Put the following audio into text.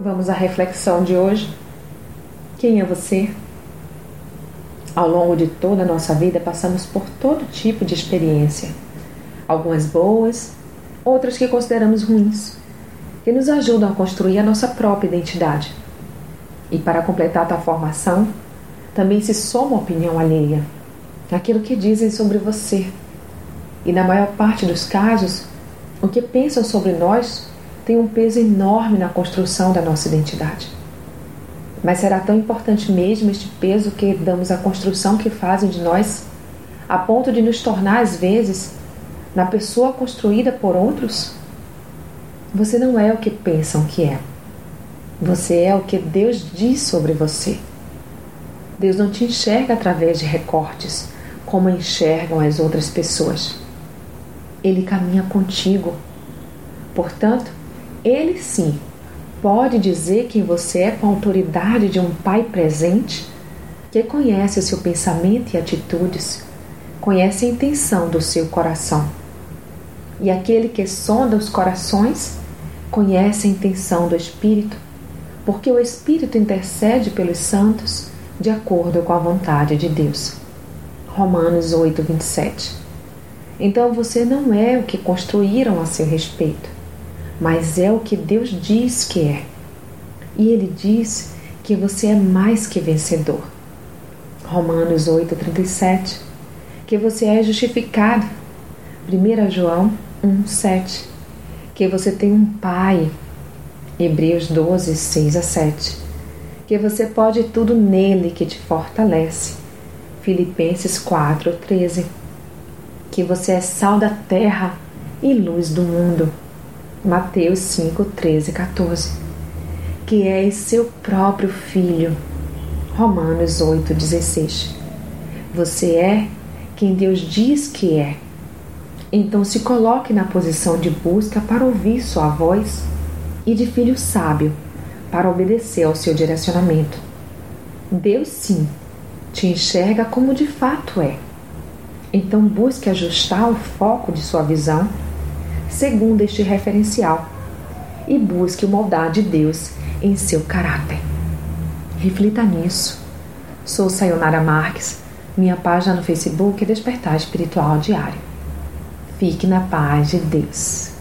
Vamos à reflexão de hoje. Quem é você? Ao longo de toda a nossa vida, passamos por todo tipo de experiência. Algumas boas, outras que consideramos ruins, que nos ajudam a construir a nossa própria identidade. E para completar a formação, também se soma a opinião alheia, aquilo que dizem sobre você. E na maior parte dos casos, o que pensam sobre nós tem um peso enorme na construção da nossa identidade. Mas será tão importante mesmo este peso que damos à construção que fazem de nós, a ponto de nos tornar, às vezes, na pessoa construída por outros? Você não é o que pensam que é. Você é o que Deus diz sobre você. Deus não te enxerga através de recortes, como enxergam as outras pessoas. Ele caminha contigo. Portanto, ele sim pode dizer que você é com a autoridade de um pai presente que conhece o seu pensamento e atitudes, conhece a intenção do seu coração. E aquele que sonda os corações conhece a intenção do Espírito, porque o Espírito intercede pelos santos de acordo com a vontade de Deus. Romanos 8, 27. Então você não é o que construíram a seu respeito mas é o que Deus diz que é. E Ele diz que você é mais que vencedor. Romanos 8,37 Que você é justificado. 1 João 1,7 Que você tem um Pai. Hebreus 12, 6 a 7 Que você pode tudo nele que te fortalece. Filipenses 4, 13 Que você é sal da terra e luz do mundo. Mateus 5, 13 e 14. Que és seu próprio filho. Romanos 8, 16. Você é quem Deus diz que é. Então se coloque na posição de busca para ouvir sua voz e de filho sábio para obedecer ao seu direcionamento. Deus sim te enxerga como de fato é. Então busque ajustar o foco de sua visão segundo este referencial e busque o moldar de Deus em seu caráter. Reflita nisso. Sou Sayonara Marques, minha página no Facebook é Despertar Espiritual Diário. Fique na paz de Deus.